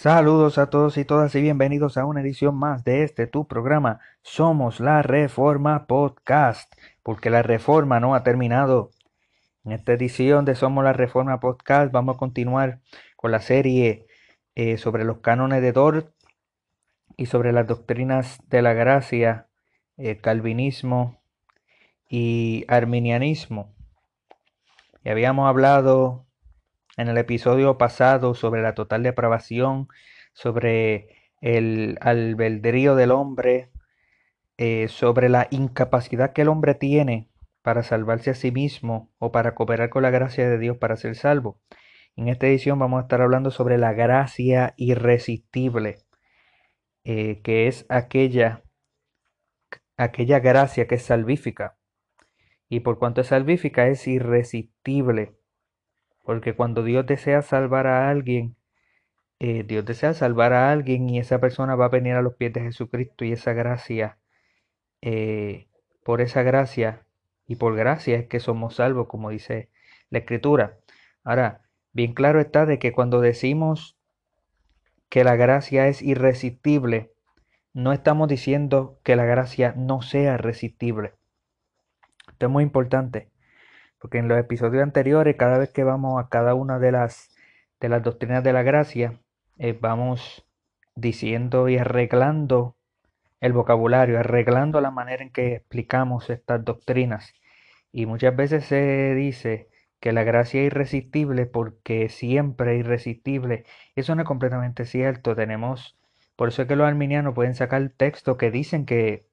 Saludos a todos y todas y bienvenidos a una edición más de este tu programa Somos la Reforma Podcast, porque la reforma no ha terminado. En esta edición de Somos la Reforma Podcast vamos a continuar con la serie eh, sobre los cánones de Dort y sobre las doctrinas de la gracia, eh, calvinismo y arminianismo. Y habíamos hablado en el episodio pasado sobre la total depravación, sobre el albedrío del hombre, eh, sobre la incapacidad que el hombre tiene para salvarse a sí mismo o para cooperar con la gracia de Dios para ser salvo. En esta edición vamos a estar hablando sobre la gracia irresistible, eh, que es aquella, aquella gracia que es salvífica. Y por cuanto es salvífica, es irresistible. Porque cuando Dios desea salvar a alguien, eh, Dios desea salvar a alguien y esa persona va a venir a los pies de Jesucristo y esa gracia, eh, por esa gracia y por gracia es que somos salvos, como dice la Escritura. Ahora, bien claro está de que cuando decimos que la gracia es irresistible, no estamos diciendo que la gracia no sea resistible. Esto es muy importante. Porque en los episodios anteriores, cada vez que vamos a cada una de las, de las doctrinas de la gracia, eh, vamos diciendo y arreglando el vocabulario, arreglando la manera en que explicamos estas doctrinas. Y muchas veces se dice que la gracia es irresistible porque siempre es irresistible. Eso no es completamente cierto. Tenemos, por eso es que los arminianos pueden sacar textos que dicen que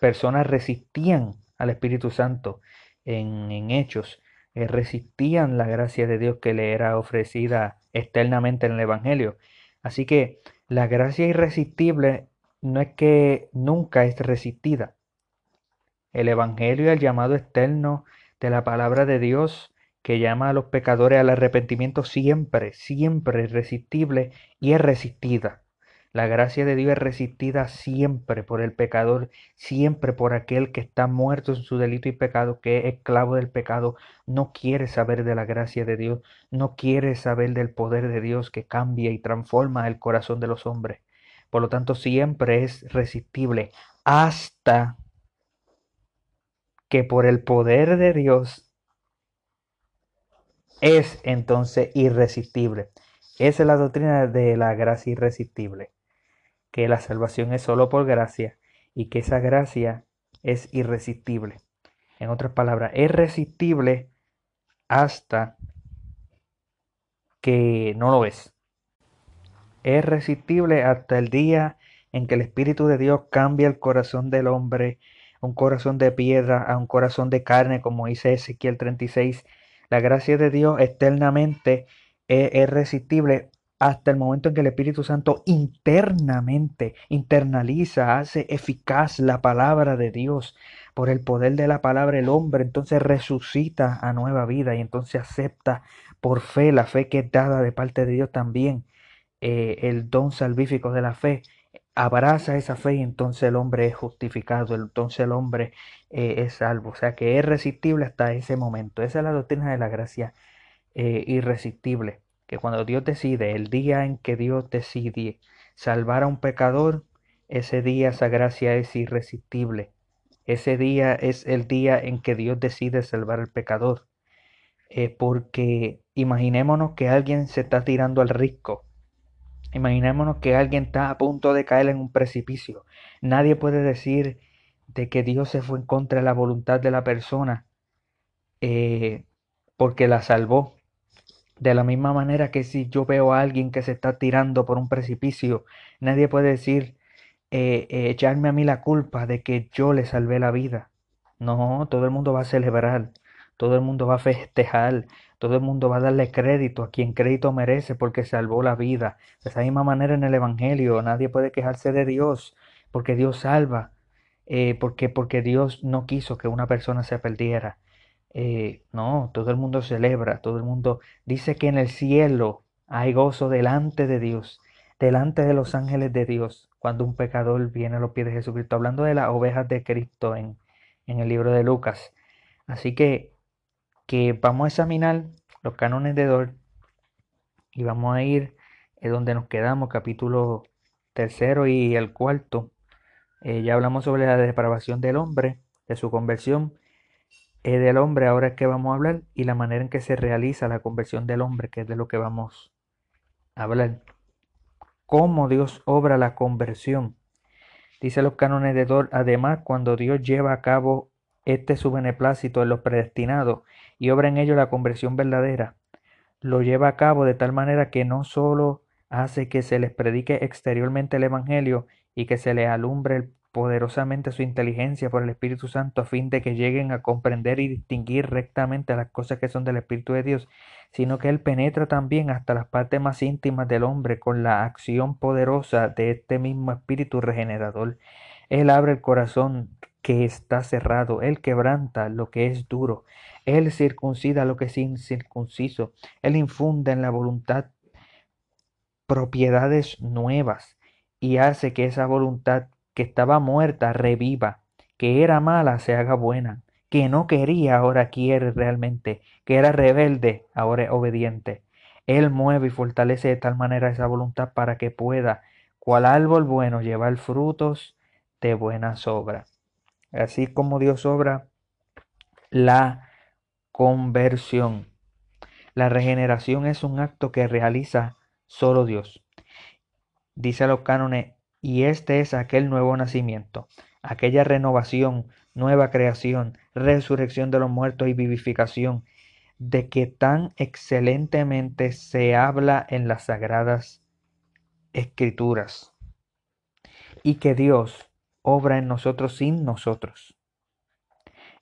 personas resistían al Espíritu Santo en, hechos, eh, resistían la gracia de Dios que le era ofrecida externamente en el Evangelio. Así que la gracia irresistible no es que nunca es resistida. El Evangelio, el llamado externo de la palabra de Dios, que llama a los pecadores al arrepentimiento, siempre, siempre es resistible y es resistida. La gracia de Dios es resistida siempre por el pecador, siempre por aquel que está muerto en su delito y pecado, que es esclavo del pecado, no quiere saber de la gracia de Dios, no quiere saber del poder de Dios que cambia y transforma el corazón de los hombres. Por lo tanto, siempre es resistible hasta que por el poder de Dios es entonces irresistible. Esa es la doctrina de la gracia irresistible que la salvación es solo por gracia y que esa gracia es irresistible. En otras palabras, es resistible hasta que no lo es. Es resistible hasta el día en que el Espíritu de Dios cambia el corazón del hombre, un corazón de piedra a un corazón de carne, como dice Ezequiel 36. La gracia de Dios eternamente es, es resistible hasta el momento en que el Espíritu Santo internamente internaliza, hace eficaz la palabra de Dios. Por el poder de la palabra el hombre entonces resucita a nueva vida y entonces acepta por fe la fe que es dada de parte de Dios también, eh, el don salvífico de la fe. Abraza esa fe y entonces el hombre es justificado, entonces el hombre eh, es salvo. O sea que es resistible hasta ese momento. Esa es la doctrina de la gracia eh, irresistible que cuando Dios decide, el día en que Dios decide salvar a un pecador, ese día esa gracia es irresistible. Ese día es el día en que Dios decide salvar al pecador. Eh, porque imaginémonos que alguien se está tirando al risco. Imaginémonos que alguien está a punto de caer en un precipicio. Nadie puede decir de que Dios se fue en contra de la voluntad de la persona eh, porque la salvó. De la misma manera que si yo veo a alguien que se está tirando por un precipicio, nadie puede decir, eh, eh, echarme a mí la culpa de que yo le salvé la vida. No, todo el mundo va a celebrar, todo el mundo va a festejar, todo el mundo va a darle crédito a quien crédito merece porque salvó la vida. De esa misma manera en el Evangelio, nadie puede quejarse de Dios porque Dios salva, eh, porque, porque Dios no quiso que una persona se perdiera. Eh, no, todo el mundo celebra, todo el mundo dice que en el cielo hay gozo delante de Dios, delante de los ángeles de Dios, cuando un pecador viene a los pies de Jesucristo, hablando de las ovejas de Cristo en, en el libro de Lucas. Así que, que vamos a examinar los cánones de Dor y vamos a ir es donde nos quedamos, capítulo tercero y el cuarto. Eh, ya hablamos sobre la depravación del hombre, de su conversión eh, del hombre, ahora que vamos a hablar, y la manera en que se realiza la conversión del hombre, que es de lo que vamos a hablar. Cómo Dios obra la conversión. Dice los cánones de Dor, además, cuando Dios lleva a cabo este su beneplácito en los predestinados y obra en ellos la conversión verdadera, lo lleva a cabo de tal manera que no sólo hace que se les predique exteriormente el Evangelio y que se les alumbre poderosamente su inteligencia por el Espíritu Santo a fin de que lleguen a comprender y distinguir rectamente las cosas que son del Espíritu de Dios, sino que Él penetra también hasta las partes más íntimas del hombre con la acción poderosa de este mismo Espíritu regenerador. Él abre el corazón que está cerrado, Él quebranta lo que es duro, Él circuncida lo que es incircunciso, Él infunde en la voluntad propiedades nuevas y hace que esa voluntad que estaba muerta reviva, que era mala se haga buena, que no quería ahora quiere realmente, que era rebelde ahora es obediente. Él mueve y fortalece de tal manera esa voluntad para que pueda, cual árbol bueno, llevar frutos de buenas obras. Así como Dios obra la conversión. La regeneración es un acto que realiza solo Dios. Dice a los cánones, y este es aquel nuevo nacimiento, aquella renovación, nueva creación, resurrección de los muertos y vivificación, de que tan excelentemente se habla en las sagradas escrituras, y que Dios obra en nosotros sin nosotros.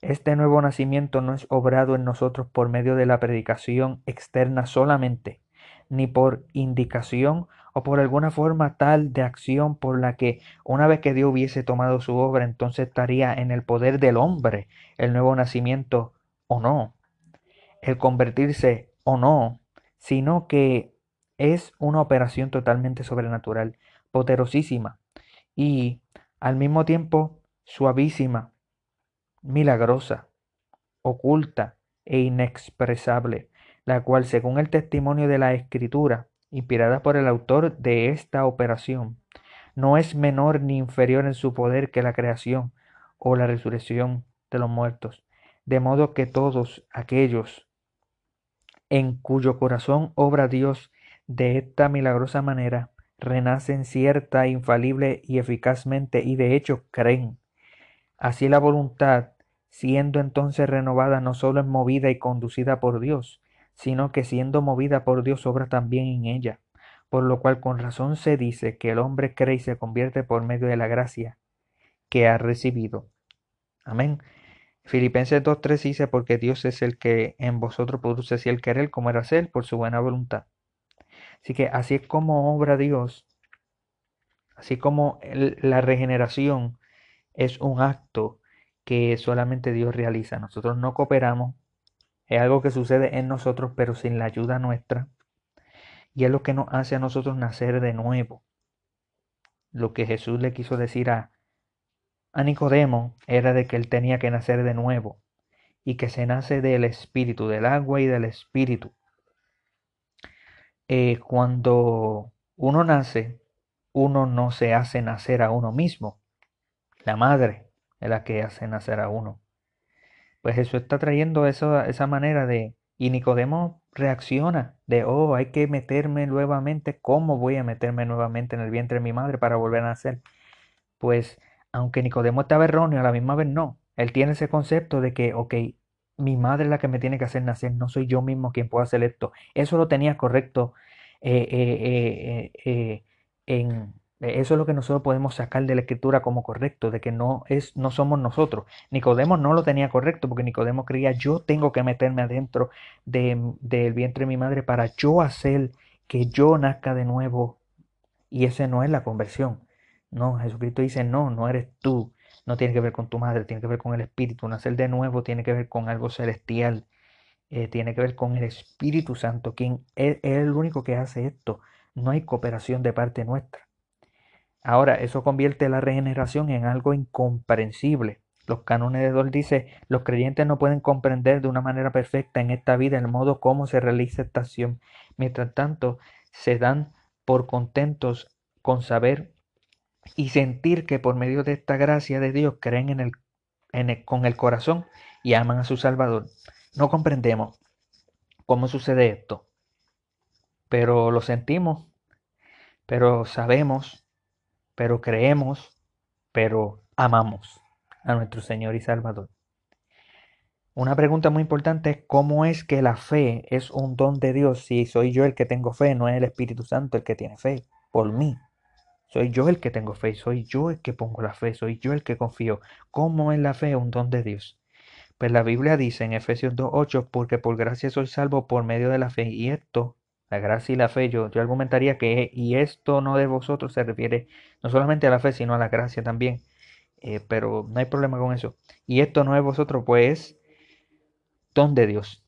Este nuevo nacimiento no es obrado en nosotros por medio de la predicación externa solamente, ni por indicación o por alguna forma tal de acción por la que una vez que Dios hubiese tomado su obra, entonces estaría en el poder del hombre el nuevo nacimiento o no, el convertirse o no, sino que es una operación totalmente sobrenatural, poderosísima y al mismo tiempo suavísima, milagrosa, oculta e inexpresable la cual, según el testimonio de la Escritura, inspirada por el autor de esta operación, no es menor ni inferior en su poder que la creación o la resurrección de los muertos, de modo que todos aquellos en cuyo corazón obra Dios de esta milagrosa manera, renacen cierta, infalible y eficazmente y de hecho creen. Así la voluntad, siendo entonces renovada, no solo es movida y conducida por Dios, sino que siendo movida por Dios obra también en ella, por lo cual con razón se dice que el hombre cree y se convierte por medio de la gracia que ha recibido. Amén. Filipenses 2.3 dice, porque Dios es el que en vosotros produce así el querer como era ser por su buena voluntad. Así que así es como obra Dios, así como la regeneración es un acto que solamente Dios realiza. Nosotros no cooperamos, es algo que sucede en nosotros, pero sin la ayuda nuestra. Y es lo que nos hace a nosotros nacer de nuevo. Lo que Jesús le quiso decir a, Nicodemo era de que él tenía que nacer de nuevo y que se nace del espíritu, del agua y del espíritu. Eh, cuando uno nace, uno no se hace nacer a uno mismo. La madre es la que hace nacer a uno. Pues Jesús está trayendo eso, esa manera de... Y Nicodemo reacciona de, oh, hay que meterme nuevamente. ¿Cómo voy a meterme nuevamente en el vientre de mi madre para volver a nacer? Pues, aunque Nicodemo estaba erróneo, a la misma vez no. Él tiene ese concepto de que, ok, mi madre es la que me tiene que hacer nacer, no soy yo mismo quien pueda hacer esto. Eso lo tenía correcto eh, eh, eh, en, eso es lo que nosotros podemos sacar de la escritura como correcto, de que no es, no somos nosotros. Nicodemo no lo tenía correcto, porque Nicodemo creía yo tengo que meterme adentro del vientre de mi madre para yo hacer que yo nazca de nuevo. Y ese no es la conversión. No, Jesucristo dice, no, no eres tú. No tiene que ver con tu madre, tiene que ver con el Espíritu. Nacer de nuevo tiene que ver con algo celestial. Eh, tiene que ver con el Espíritu Santo, quien es el único que hace esto. No hay cooperación de parte nuestra. Ahora, eso convierte la regeneración en algo incomprensible. Los cánones de Dol dice, los creyentes no pueden comprender de una manera perfecta en esta vida el modo como se realiza esta acción. Mientras tanto, se dan por contentos con saber y sentir que por medio de esta gracia de Dios creen en con el corazón y aman a su Salvador. No comprendemos cómo sucede esto, pero lo sentimos, pero sabemos, pero creemos, pero amamos a nuestro Señor y Salvador. Una pregunta muy importante es cómo es que la fe es un don de Dios si soy yo el que tengo fe, no es el Espíritu Santo el que tiene fe, por mí. Soy yo el que tengo fe, soy yo el que pongo la fe, soy yo el que confío. ¿Cómo es la fe un don de Dios? Pues la Biblia dice en Efesios 2.8, porque por gracia soy salvo por medio de la fe. Y esto, la gracia y la fe, yo, yo argumentaría que y esto no de vosotros se refiere no solamente a la fe, sino a la gracia también. Eh, pero no hay problema con eso. Y esto no es vosotros, pues don de Dios.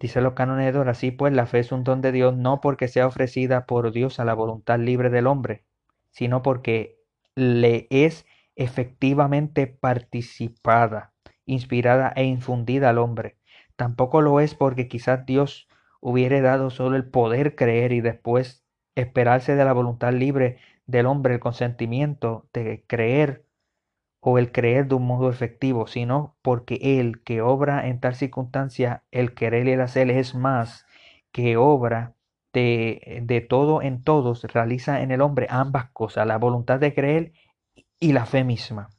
Dice los cánones así pues la fe es un don de Dios no porque sea ofrecida por Dios a la voluntad libre del hombre, sino porque le es efectivamente participada, inspirada e infundida al hombre. Tampoco lo es porque quizás Dios hubiere dado solo el poder creer y después esperarse de la voluntad libre del hombre el consentimiento de creer o el creer de un modo efectivo, sino porque el que obra en tal circunstancia, el querer y el hacer es más que obra de, de todo en todos, realiza en el hombre ambas cosas, la voluntad de creer y la fe misma.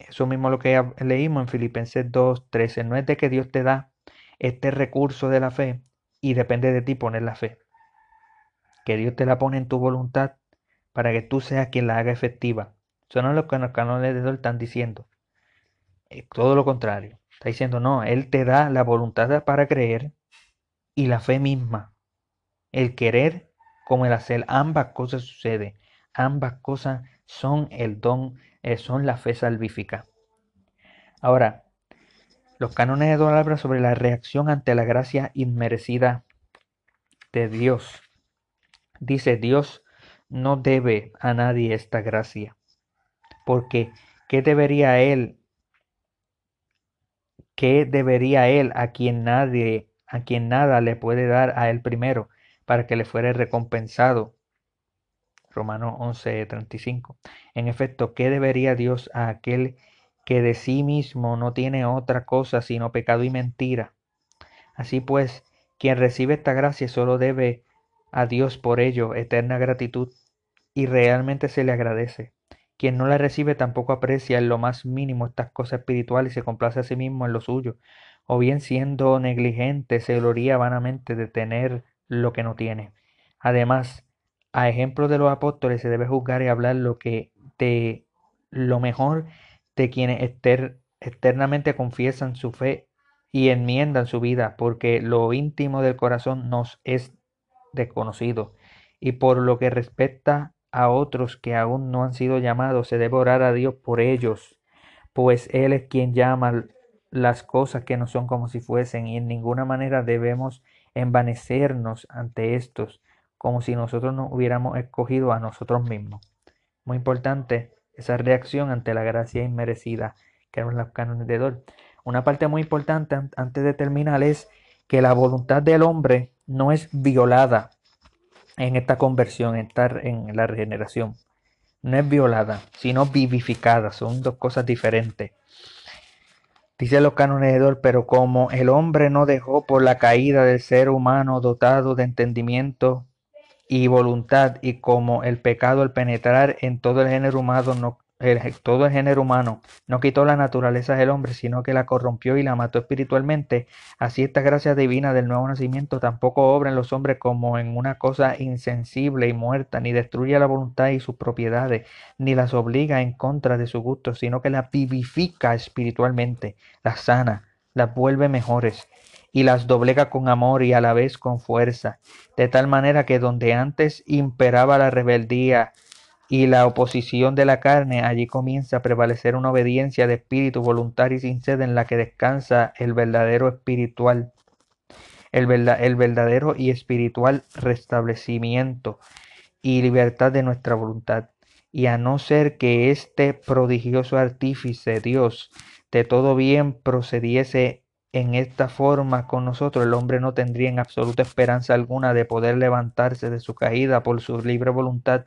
Eso mismo lo que leímos en Filipenses 2.13. No es de que Dios te da este recurso de la fe y depende de ti poner la fe. Que Dios te la pone en tu voluntad para que tú seas quien la haga efectiva. Eso no es lo que los canones de Dios están diciendo. todo lo contrario. Está diciendo, no, Él te da la voluntad para creer y la fe misma. El querer como el hacer, ambas cosas suceden. Ambas cosas son el don, eh, son la fe salvífica. Ahora, los cánones de hablan sobre la reacción ante la gracia inmerecida de Dios. Dice, Dios no debe a nadie esta gracia porque ¿qué debería él? ¿Qué debería él a quien nadie, a quien nada le puede dar a él primero, para que le fuere recompensado? Romano 11:35. En efecto, ¿qué debería Dios a aquel que de sí mismo no tiene otra cosa sino pecado y mentira? Así pues, quien recibe esta gracia solo debe a Dios por ello eterna gratitud y realmente se le agradece. Quien no la recibe tampoco aprecia en lo más mínimo estas cosas espirituales y se complace a sí mismo en lo suyo, o bien siendo negligente se gloría vanamente de tener lo que no tiene. Además, a ejemplo de los apóstoles se debe juzgar y hablar lo que de lo mejor de quienes externamente confiesan su fe y enmiendan su vida, porque lo íntimo del corazón nos es desconocido. Y por lo que respecta a otros que aún no han sido llamados, se debe orar a Dios por ellos, pues Él es quien llama las cosas que no son como si fuesen, y en ninguna manera debemos envanecernos ante estos, como si nosotros no hubiéramos escogido a nosotros mismos. Muy importante esa reacción ante la gracia inmerecida que eran los cánones de Dor. Una parte muy importante antes de terminar es que la voluntad del hombre no es violada en esta conversión, en, estar en la regeneración. No es violada, sino vivificada. Son dos cosas diferentes. Dice los cánones de pero como el hombre no dejó por la caída del ser humano dotado de entendimiento y voluntad, y como el pecado al penetrar en todo el género humano no, todo el género humano no quitó la naturaleza del hombre, sino que la corrompió y la mató espiritualmente. Así esta gracia divina del nuevo nacimiento tampoco obra en los hombres como en una cosa insensible y muerta, ni destruye la voluntad y sus propiedades, ni las obliga en contra de su gusto, sino que las vivifica espiritualmente, las sana, las vuelve mejores y las doblega con amor y a la vez con fuerza, de tal manera que donde antes imperaba la rebeldía, y la oposición de la carne, allí comienza a prevalecer una obediencia de espíritu voluntaria y sincera en la que descansa el verdadero espiritual, el, el verdadero y espiritual restablecimiento y libertad de nuestra voluntad. Y a no ser que este prodigioso artífice Dios de todo bien procediese en esta forma con nosotros, el hombre no tendría en absoluta esperanza alguna de poder levantarse de su caída por su libre voluntad,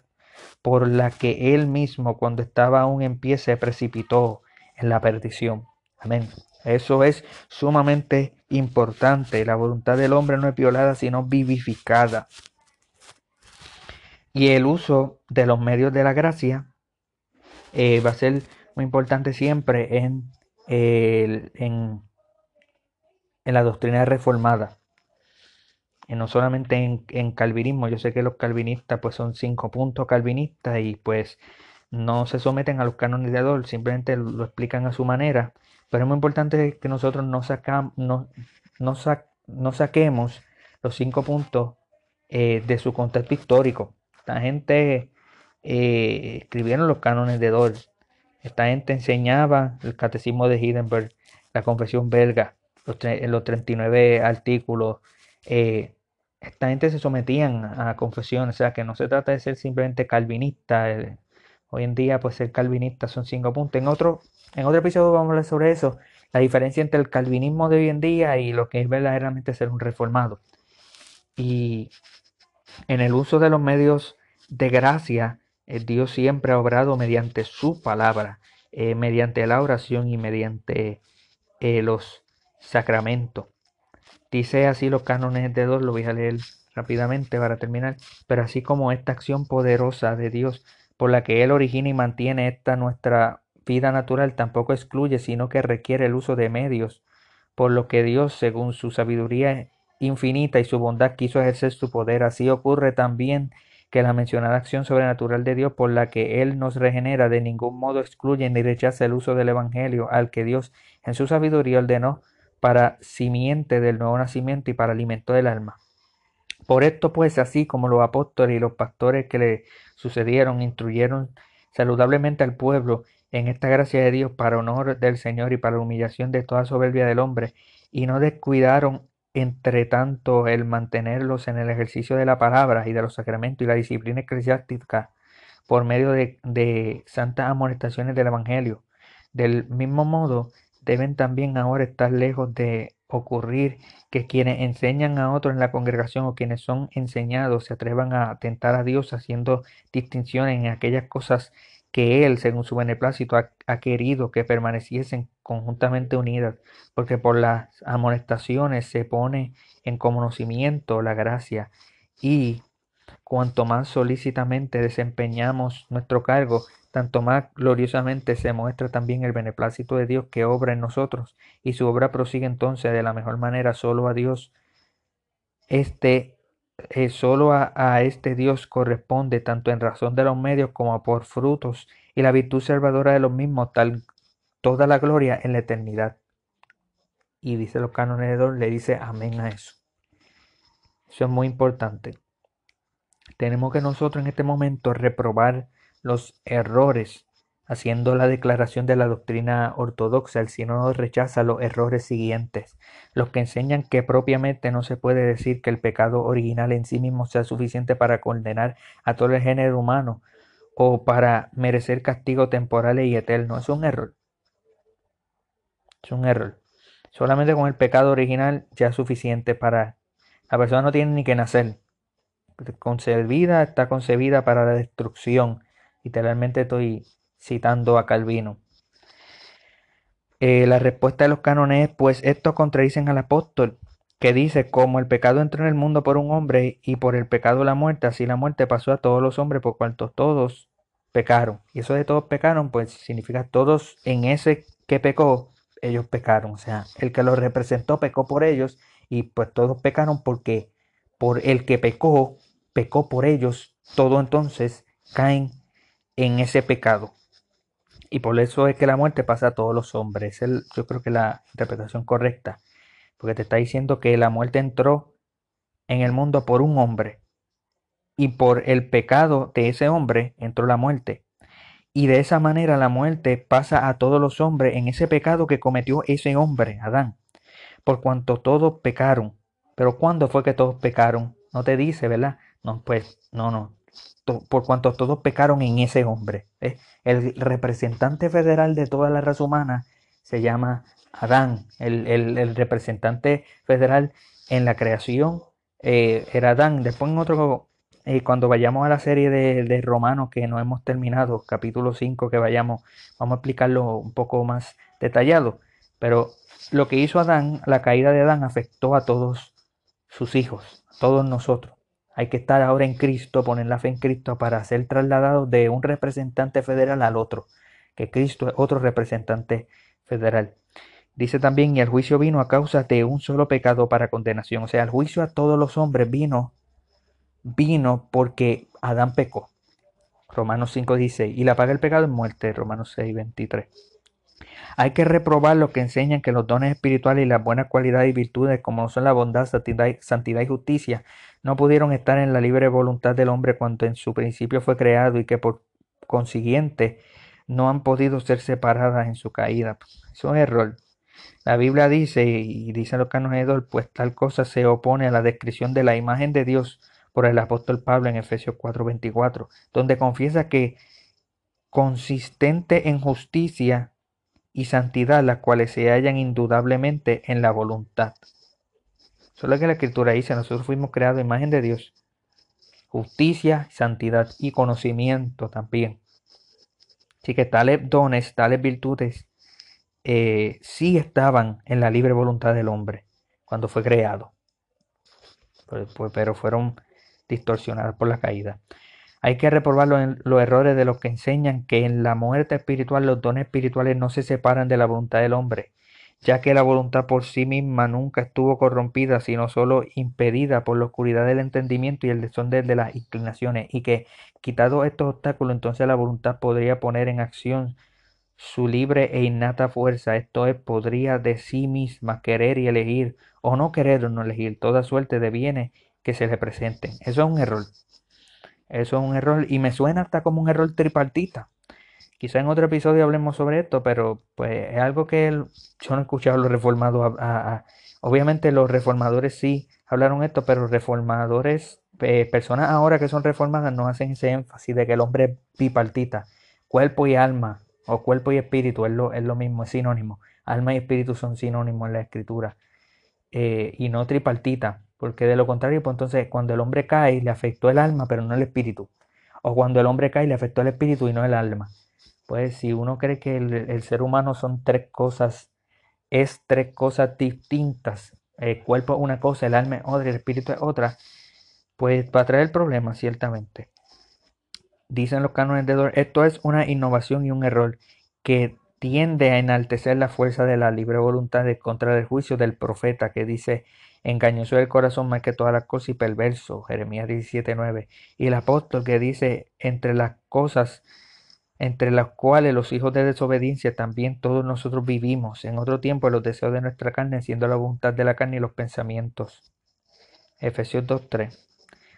por la que él mismo, cuando estaba aún en pie, se precipitó en la perdición. Amén. Eso es sumamente importante. La voluntad del hombre no es violada, sino vivificada. Y el uso de los medios de la gracia eh, va a ser muy importante siempre en, en, la doctrina reformada. Y no solamente en, en, calvinismo, yo sé que los calvinistas pues son cinco puntos calvinistas y pues no se someten a los cánones de Adol, simplemente lo explican a su manera. Pero es muy importante que nosotros no, no, no, saquemos los cinco puntos eh, de su contexto histórico. La gente eh, escribieron los cánones de Dol. Esta gente enseñaba el catecismo de Hindenburg, la confesión belga, los, los 39 artículos. Eh, esta gente se sometían a confesiones, o sea que no se trata de ser simplemente calvinista. hoy en día, pues ser calvinista son cinco puntos. En otro, en otro episodio vamos a hablar sobre eso, la diferencia entre el calvinismo de hoy en día y lo que es verdaderamente ser un reformado. Y en el uso de los medios de gracia, Dios siempre ha obrado mediante su palabra, eh, mediante la oración y mediante eh, los sacramentos. Dice así los cánones de dos, lo voy a leer rápidamente para terminar, pero así como esta acción poderosa de Dios por la que Él origina y mantiene esta nuestra vida natural tampoco excluye, sino que requiere el uso de medios, por lo que Dios, según su sabiduría infinita y su bondad, quiso ejercer su poder. Así ocurre también que la mencionada acción sobrenatural de Dios por la que Él nos regenera de ningún modo excluye ni rechaza el uso del Evangelio al que Dios en su sabiduría ordenó para simiente del nuevo nacimiento y para alimento del alma. Por esto pues así como los apóstoles y los pastores que le sucedieron instruyeron saludablemente al pueblo en esta gracia de Dios para honor del Señor y para la humillación de toda soberbia del hombre, y no descuidaron entre tanto el mantenerlos en el ejercicio de la palabra y de los sacramentos y la disciplina eclesiástica por medio de, de santas amonestaciones del Evangelio. Del mismo modo, deben también ahora estar lejos de ocurrir que quienes enseñan a otros en la congregación o quienes son enseñados se atrevan a atentar a Dios haciendo distinciones en aquellas cosas que Él, según su beneplácito, ha, querido que permaneciesen conjuntamente unidas, porque por las amonestaciones se pone en conocimiento la gracia y cuanto más solícitamente desempeñamos nuestro cargo, tanto más gloriosamente se muestra también el beneplácito de Dios que obra en nosotros, y su obra prosigue entonces de la mejor manera solo a Dios. Este eh, solo a, este Dios corresponde, tanto en razón de los medios como por frutos, y la virtud salvadora de los mismos, tal toda la gloria en la eternidad. Y dice los cánones de le dice amén a eso. Eso es muy importante. Tenemos que nosotros en este momento reprobar los errores haciendo la declaración de la doctrina ortodoxa, el sínodo rechaza los errores siguientes, los que enseñan que propiamente no se puede decir que el pecado original en sí mismo sea suficiente para condenar a todo el género humano o para merecer castigo temporal y eterno. Es un error. Es un error. Solamente con el pecado original ya es suficiente para... La persona no tiene ni que nacer. Concebida, está concebida para la destrucción. Literalmente estoy citando a Calvino. Eh, la respuesta de los cánones es, pues estos contradicen al apóstol, que dice, como el pecado entró en el mundo por un hombre y por el pecado la muerte, así la muerte pasó a todos los hombres por cuanto todos pecaron. Y eso de todos pecaron, pues significa todos en ese que pecó, ellos pecaron. O sea, el que los representó pecó por ellos y pues todos pecaron porque por el que pecó, pecó por ellos, todo entonces caen en ese pecado. Y por eso es que la muerte pasa a todos los hombres. Es yo creo que la interpretación correcta. Porque te está diciendo que la muerte entró en el mundo por un hombre. Y por el pecado de ese hombre entró la muerte. Y de esa manera la muerte pasa a todos los hombres en ese pecado que cometió ese hombre, Adán. Por cuanto todos pecaron. Pero ¿cuándo fue que todos pecaron? No te dice, ¿verdad? No, pues, no, no por cuanto todos pecaron en ese hombre. El representante federal de toda la raza humana se llama Adán, el, representante federal en la creación eh, era Adán. Después en otro, eh, cuando vayamos a la serie de, de, Romanos que no hemos terminado, capítulo 5 que vayamos, vamos a explicarlo un poco más detallado. Pero lo que hizo Adán, la caída de Adán afectó a todos sus hijos, a todos nosotros. Hay que estar ahora en Cristo, poner la fe en Cristo para ser trasladado de un representante federal al otro, que Cristo es otro representante federal. Dice también, y el juicio vino a causa de un solo pecado para condenación. O sea, el juicio a todos los hombres vino, vino porque Adán pecó. Romanos 5 dice, y la paga del pecado es muerte. Romanos 6, 23. Hay que reprobar lo que enseñan que los dones espirituales y las buenas cualidades y virtudes, como son la bondad, santidad y justicia, no pudieron estar en la libre voluntad del hombre cuando en su principio fue creado y que por consiguiente no han podido ser separadas en su caída. Es un error. La Biblia dice, y dice los canonedor, pues tal cosa se opone a la descripción de la imagen de Dios por el apóstol Pablo en Efesios 4:24, donde confiesa que consistente en justicia y santidad, las cuales se hallan indudablemente en la voluntad. Eso es lo que la escritura dice, nosotros fuimos creados en imagen de Dios. Justicia, santidad y conocimiento también. Así que tales dones, tales virtudes eh, sí estaban en la libre voluntad del hombre cuando fue creado, pero, fueron distorsionadas por la caída. Hay que reprobar los, errores de los que enseñan que en la muerte espiritual los dones espirituales no se separan de la voluntad del hombre, ya que la voluntad por sí misma nunca estuvo corrompida, sino solo impedida por la oscuridad del entendimiento y el desorden de las inclinaciones, y que, quitado estos obstáculos, entonces la voluntad podría poner en acción su libre e innata fuerza, esto es, podría de sí misma querer y elegir, o no querer o no elegir, toda suerte de bienes que se le presenten. Eso es un error. Eso es un error y me suena hasta como un error tripartita. Quizá en otro episodio hablemos sobre esto, pero pues es algo que yo no he escuchado a los reformados. obviamente los reformadores sí hablaron esto, pero reformadores, eh, personas ahora que son reformadas no hacen ese énfasis de que el hombre es bipartita, cuerpo y alma, o cuerpo y espíritu es lo, es lo mismo, es sinónimo. Alma y espíritu son sinónimos en la escritura. Eh, y no tripartita, porque de lo contrario, pues entonces cuando el hombre cae le afectó el alma, pero no el espíritu. O cuando el hombre cae le afectó el espíritu y no el alma. Pues si uno cree que el, ser humano son tres cosas, es tres cosas distintas. El cuerpo es una cosa, el alma es otra, el espíritu es otra, pues va a traer el problema, ciertamente. Dicen los cánones de Dor, esto es una innovación y un error que tiende a enaltecer la fuerza de la libre voluntad de contra el juicio del profeta que dice engañoso el corazón más que todas las cosas y perverso, Jeremías 17:9, y el apóstol que dice entre las cosas entre las cuales los hijos de desobediencia también todos nosotros vivimos en otro tiempo los deseos de nuestra carne, siendo la voluntad de la carne y los pensamientos. Efesios 2:3.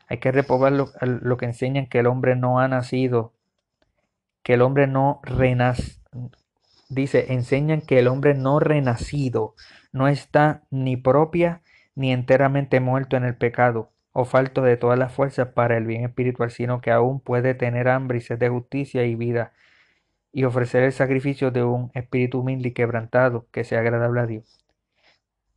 Hay que reprobar lo, que enseñan que el hombre no ha nacido, que el hombre no renace. Dice, enseñan que el hombre no renacido no está ni propia ni enteramente muerto en el pecado o falto de todas las fuerzas para el bien espiritual, sino que aún puede tener hambre y sed de justicia y vida y ofrecer el sacrificio de un espíritu humilde y quebrantado que sea agradable a Dios.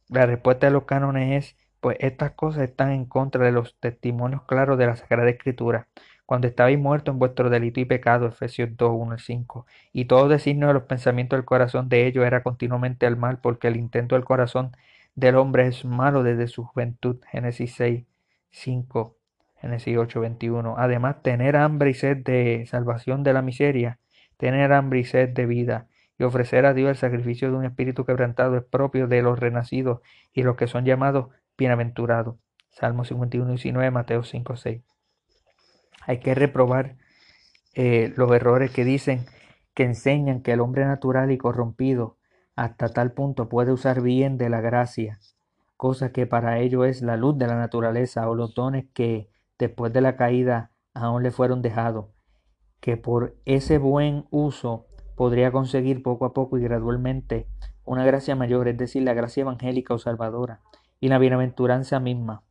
La respuesta de los cánones es pues estas cosas están en contra de los testimonios claros de la Sagrada Escritura. Cuando estabais muertos en vuestro delito y pecado, Efesios 2, 1 al 5. Y todo designio de los pensamientos del corazón de ellos era continuamente el mal, porque el intento del corazón del hombre es malo desde su juventud. Génesis 6, 5, Génesis 8, 21. Además, tener hambre y sed de salvación de la miseria, tener hambre y sed de vida, y ofrecer a Dios el sacrificio de un espíritu quebrantado es propio de los renacidos y los que son llamados bienaventurado. Salmo 51, 19, Mateo 5, 6. Hay que reprobar eh, los errores que dicen, que enseñan que el hombre natural y corrompido hasta tal punto puede usar bien de la gracia, cosa que para ello es la luz de la naturaleza o los dones que después de la caída aún le fueron dejados, que por ese buen uso podría conseguir poco a poco y gradualmente una gracia mayor, es decir, la gracia evangélica o salvadora, y la bienaventuranza misma,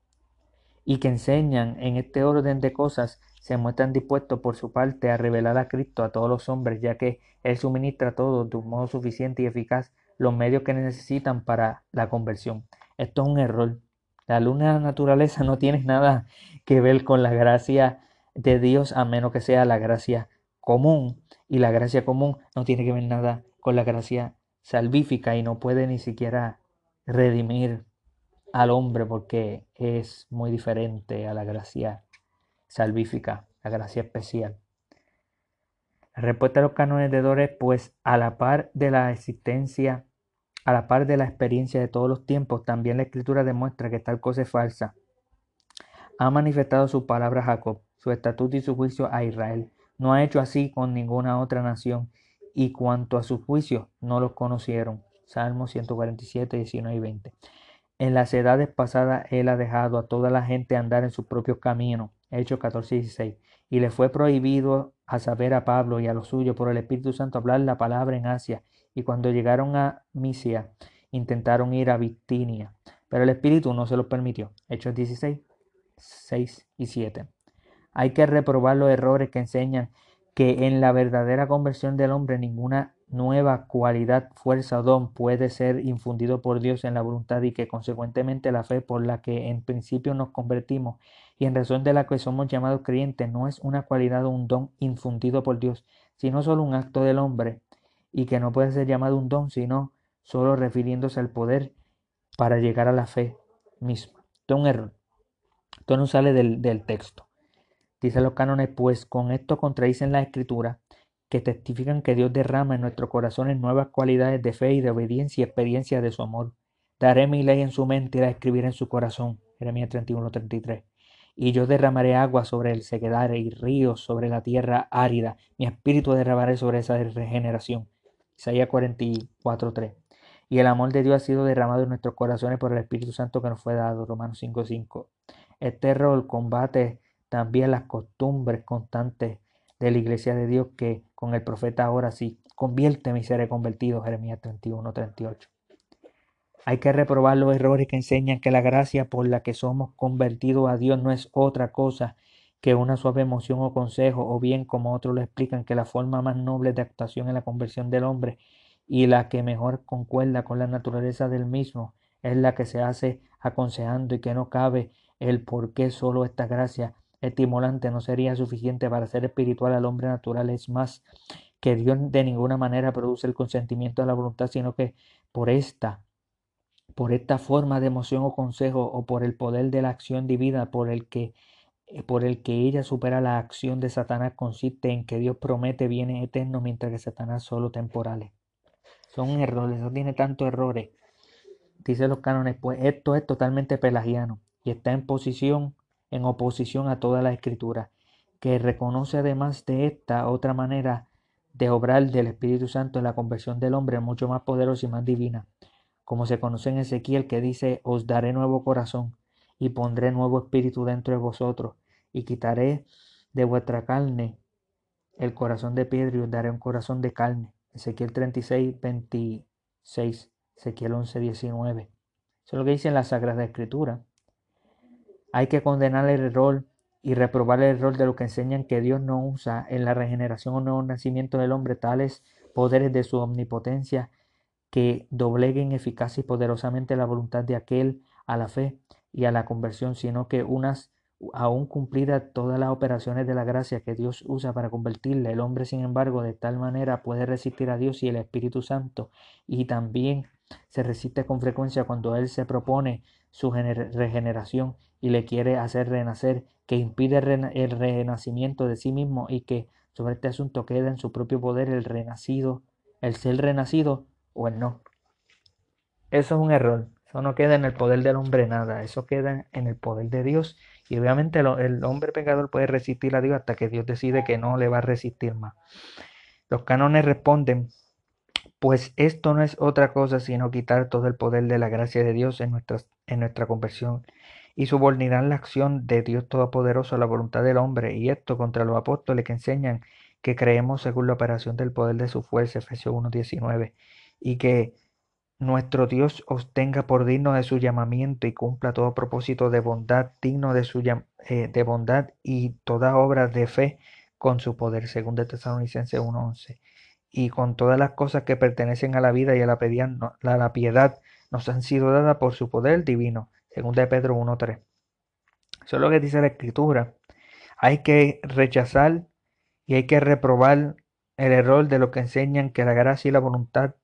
y que enseñan en este orden de cosas, se muestran dispuestos por su parte a revelar a Cristo a todos los hombres, ya que Él suministra todo de un modo suficiente y eficaz los medios que necesitan para la conversión. Esto es un error. La luna de la naturaleza no tiene nada que ver con la gracia de Dios a menos que sea la gracia común. Y la gracia común no tiene que ver nada con la gracia salvífica y no puede ni siquiera redimir al hombre porque es muy diferente a la gracia salvífica, la gracia especial. La respuesta de los cánones de Dores, pues a la par de la existencia, a la par de la experiencia de todos los tiempos, también la escritura demuestra que tal cosa es falsa. Ha manifestado su palabra a Jacob, su estatuto y su juicio a Israel. No ha hecho así con ninguna otra nación, y cuanto a sus juicios no los conocieron. Salmo 147, 19 y 20. En las edades pasadas él ha dejado a toda la gente andar en su propio camino. Hechos 14 y 16. Y le fue prohibido a saber a Pablo y a los suyos por el Espíritu Santo hablar la palabra en Asia. Y cuando llegaron a Misia, intentaron ir a Bitinia. Pero el Espíritu no se los permitió. Hechos 16, 6 y 7. Hay que reprobar los errores que enseñan que en la verdadera conversión del hombre ninguna nueva cualidad, fuerza o don puede ser infundido por Dios en la voluntad y que consecuentemente la fe por la que en principio nos convertimos y en razón de la que somos llamados creyentes no es una cualidad o un don infundido por Dios, sino solo un acto del hombre y que no puede ser llamado un don sino solo refiriéndose al poder para llegar a la fe misma. Esto es un error. Esto no sale del, del texto. Dice los cánones, pues con esto contradicen la escritura que testifican que Dios derrama en nuestros corazones nuevas cualidades de fe y de obediencia y experiencia de su amor. Daré mi ley en su mente y la escribiré en su corazón. Jeremías 31, 33. Y yo derramaré agua sobre el sequedad y ríos sobre la tierra árida. Mi espíritu derramaré sobre esa regeneración. Isaías 44, 3. Y el amor de Dios ha sido derramado en nuestros corazones por el Espíritu Santo que nos fue dado. Romanos 5, 5. Este rol combate también las costumbres constantes de la iglesia de Dios que con el profeta ahora sí, convierte y seré convertido, Jeremías 31, 38. Hay que reprobar los errores que enseñan que la gracia por la que somos convertidos a Dios no es otra cosa que una suave emoción o consejo, o bien como otros lo explican, que la forma más noble de actuación en la conversión del hombre y la que mejor concuerda con la naturaleza del mismo es la que se hace aconsejando y que no cabe el por qué solo esta gracia estimulante no sería suficiente para ser espiritual al hombre natural. Es más, que Dios de ninguna manera produce el consentimiento de la voluntad, sino que por esta, por esta forma de emoción o consejo, o por el poder de la acción divina, por el que por el que ella supera la acción de Satanás consiste en que Dios promete bienes eternos mientras que Satanás solo temporales. Son errores, tiene tantos errores. Dice los cánones, pues esto es totalmente pelagiano y está en posición en oposición a toda la escritura, que reconoce además de esta otra manera de obrar del Espíritu Santo en la conversión del hombre mucho más poderosa y más divina, como se conoce en Ezequiel que dice, os daré nuevo corazón y pondré nuevo espíritu dentro de vosotros y quitaré de vuestra carne el corazón de piedra y os daré un corazón de carne. Ezequiel 36, 26, Ezequiel 11, 19. Eso es lo que dice en la Sagrada Escritura. Hay que condenar el error y reprobar el error de lo que enseñan que Dios no usa en la regeneración o nuevo nacimiento del hombre tales poderes de su omnipotencia que dobleguen eficaz y poderosamente la voluntad de aquel a la fe y a la conversión, sino que unas aún cumplidas todas las operaciones de la gracia que Dios usa para convertirle. El hombre, sin embargo, de tal manera puede resistir a Dios y el Espíritu Santo y también se resiste con frecuencia cuando Él se propone su regeneración y le quiere hacer renacer, que impide el renacimiento de sí mismo y que sobre este asunto queda en su propio poder el renacido, el ser renacido o el no. Eso es un error. Eso no queda en el poder del hombre nada. Eso queda en el poder de Dios. Y obviamente el hombre pecador puede resistir a Dios hasta que Dios decide que no le va a resistir más. Los cánones responden, pues esto no es otra cosa sino quitar todo el poder de la gracia de Dios en nuestra, en nuestra conversión y subordinar la acción de Dios Todopoderoso a la voluntad del hombre, y esto contra los apóstoles que enseñan que creemos según la operación del poder de su fuerza, Efesios 1.19, y que nuestro Dios os tenga por digno de su llamamiento y cumpla todo propósito de bondad, digno de su eh, de bondad y toda obra de fe con su poder, según de Tesalonicenses 1.11. y con todas las cosas que pertenecen a la vida y a la, la piedad nos han sido dadas por su poder divino, según de Pedro 1.3. Eso es lo que dice la Escritura. Hay que rechazar y hay que reprobar el error de lo que enseñan que la gracia y la voluntad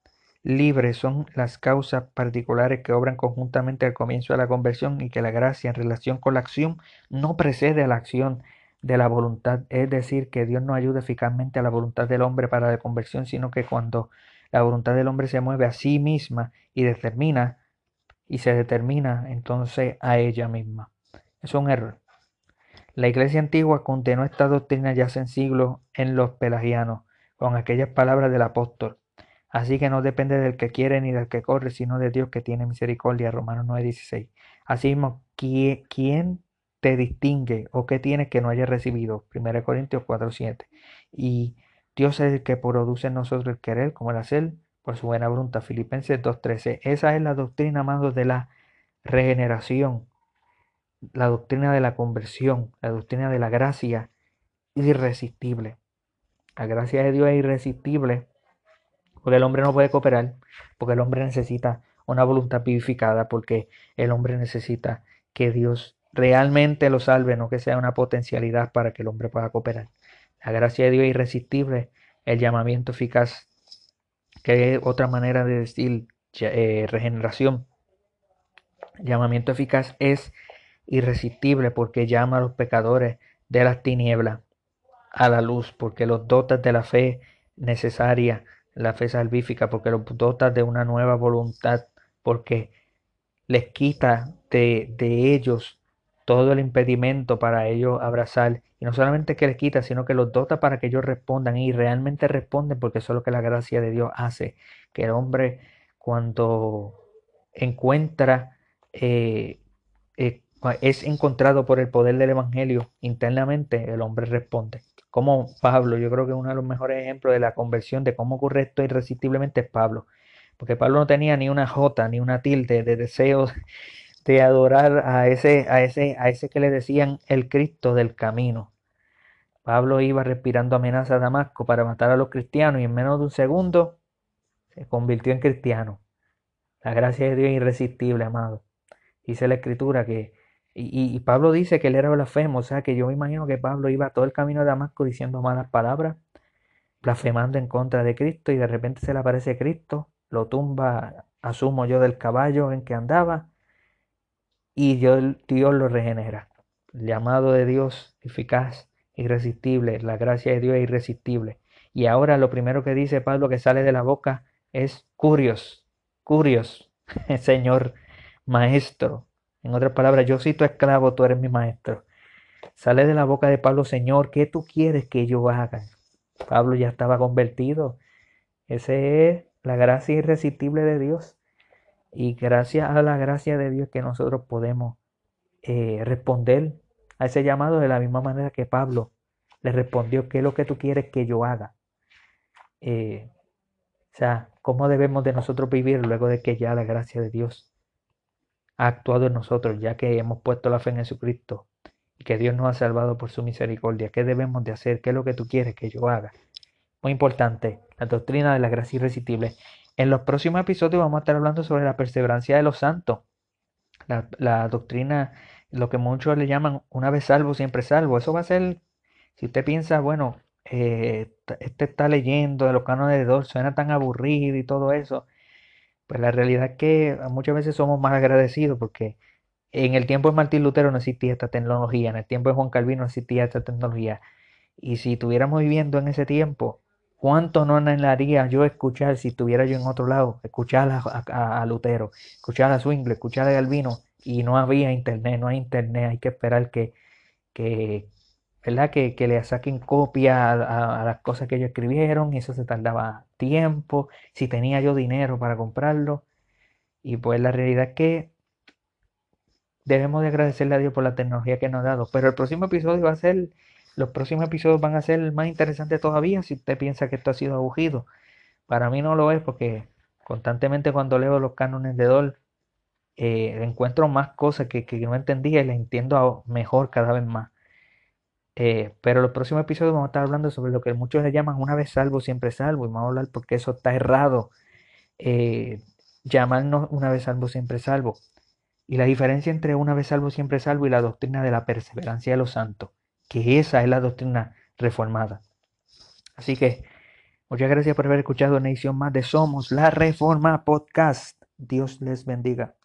libre son las causas particulares que obran conjuntamente al comienzo de la conversión y que la gracia en relación con la acción no precede a la acción de la voluntad. Es decir, que Dios no ayuda eficazmente a la voluntad del hombre para la conversión, sino que cuando la voluntad del hombre se mueve a sí misma y determina y se determina entonces a ella misma. Es un error. La iglesia antigua condenó esta doctrina ya hace siglos en los pelagianos, con aquellas palabras del apóstol. Así que no depende del que quiere ni del que corre, sino de Dios que tiene misericordia. Romanos 9:16. Asimismo, ¿quién te distingue o qué tienes que no haya recibido? 1 Corintios 4:7. Y Dios es el que produce en nosotros el querer como el hacer por su buena voluntad. Filipenses 2:13. Esa es la doctrina, amados, de la regeneración, la doctrina de la conversión, la doctrina de la gracia irresistible. La gracia de Dios es irresistible porque el hombre no puede cooperar, porque el hombre necesita una voluntad vivificada, porque el hombre necesita que Dios realmente lo salve, no que sea una potencialidad para que el hombre pueda cooperar. La gracia de Dios es irresistible, el llamamiento eficaz, que es otra manera de decir eh, regeneración. llamamiento eficaz es irresistible porque llama a los pecadores de las tinieblas a la luz, porque los dotas de la fe necesaria, la fe salvífica, porque los dotas de una nueva voluntad, porque les quita de, de ellos todo el impedimento para ellos abrazar. Y no solamente que les quita, sino que los dota para que ellos respondan y realmente responden porque eso es lo que la gracia de Dios hace. Que el hombre cuando encuentra, eh, eh, es encontrado por el poder del Evangelio internamente, el hombre responde. Como Pablo, yo creo que uno de los mejores ejemplos de la conversión, de cómo ocurre esto irresistiblemente es Pablo. Porque Pablo no tenía ni una jota, ni una tilde de deseos de adorar a ese, a ese, a ese que le decían el Cristo del camino. Pablo iba respirando amenazas a Damasco para matar a los cristianos y en menos de un segundo se convirtió en cristiano. La gracia de Dios es irresistible, amado. Dice la escritura que, y, Pablo dice que él era blasfemo, o sea que yo me imagino que Pablo iba todo el camino de Damasco diciendo malas palabras, blasfemando en contra de Cristo y de repente se le aparece Cristo, lo tumba, asumo yo, del caballo en que andaba y Dios, Dios lo regenera. El llamado de Dios eficaz, irresistible, la gracia de Dios es irresistible. Y ahora lo primero que dice Pablo que sale de la boca es curios, curios, Señor, maestro. En otras palabras, yo soy tu esclavo, tú eres mi maestro. Sale de la boca de Pablo, Señor, ¿qué tú quieres que yo haga? Pablo ya estaba convertido. Esa es la gracia irresistible de Dios. Y gracias a la gracia de Dios que nosotros podemos eh, responder a ese llamado de la misma manera que Pablo le respondió, ¿qué es lo que tú quieres que yo haga? Eh, o sea, ¿cómo debemos de nosotros vivir luego de que ya la gracia de Dios ha actuado en nosotros, ya que hemos puesto la fe en Jesucristo y que Dios nos ha salvado por su misericordia? ¿Qué debemos de hacer? ¿Qué es lo que tú quieres que yo haga? Muy importante, la doctrina de la gracia irresistible. En los próximos episodios vamos a estar hablando sobre la perseverancia de los santos. La, doctrina, lo que muchos le llaman una vez salvo, siempre salvo. Eso va a ser, si usted piensa, bueno, eh, este está leyendo de los cánones de Dor, suena tan aburrido y todo eso. Pues la realidad es que muchas veces somos más agradecidos porque en el tiempo de Martín Lutero no existía esta tecnología, en el tiempo de Juan Calvino no existía esta tecnología. Y si estuviéramos viviendo en ese tiempo, ¿Cuánto no anhelaría yo escuchar si estuviera yo en otro lado? Escuchar a, Lutero, escuchar a Swingle, escuchar a Galvino y no había internet, no hay internet, hay que esperar que, que ¿verdad? Que, que le saquen copia a, las cosas que ellos escribieron y eso se tardaba tiempo, si tenía yo dinero para comprarlo. Y pues la realidad es que debemos de agradecerle a Dios por la tecnología que nos ha dado. Pero el próximo episodio va a ser los próximos episodios van a ser más interesantes todavía si usted piensa que esto ha sido aburrido. Para mí no lo es porque constantemente cuando leo los cánones de Dol eh, encuentro más cosas que, que no entendía y las entiendo mejor cada vez más. Eh, pero los próximos episodios vamos a estar hablando sobre lo que muchos le llaman una vez salvo, siempre salvo. Y vamos a hablar porque eso está errado. Eh, llamarnos una vez salvo, siempre salvo. Y la diferencia entre una vez salvo, siempre salvo y la doctrina de la perseverancia de los santos. Que esa es la doctrina reformada. Así que muchas gracias por haber escuchado una edición más de Somos la Reforma Podcast. Dios les bendiga.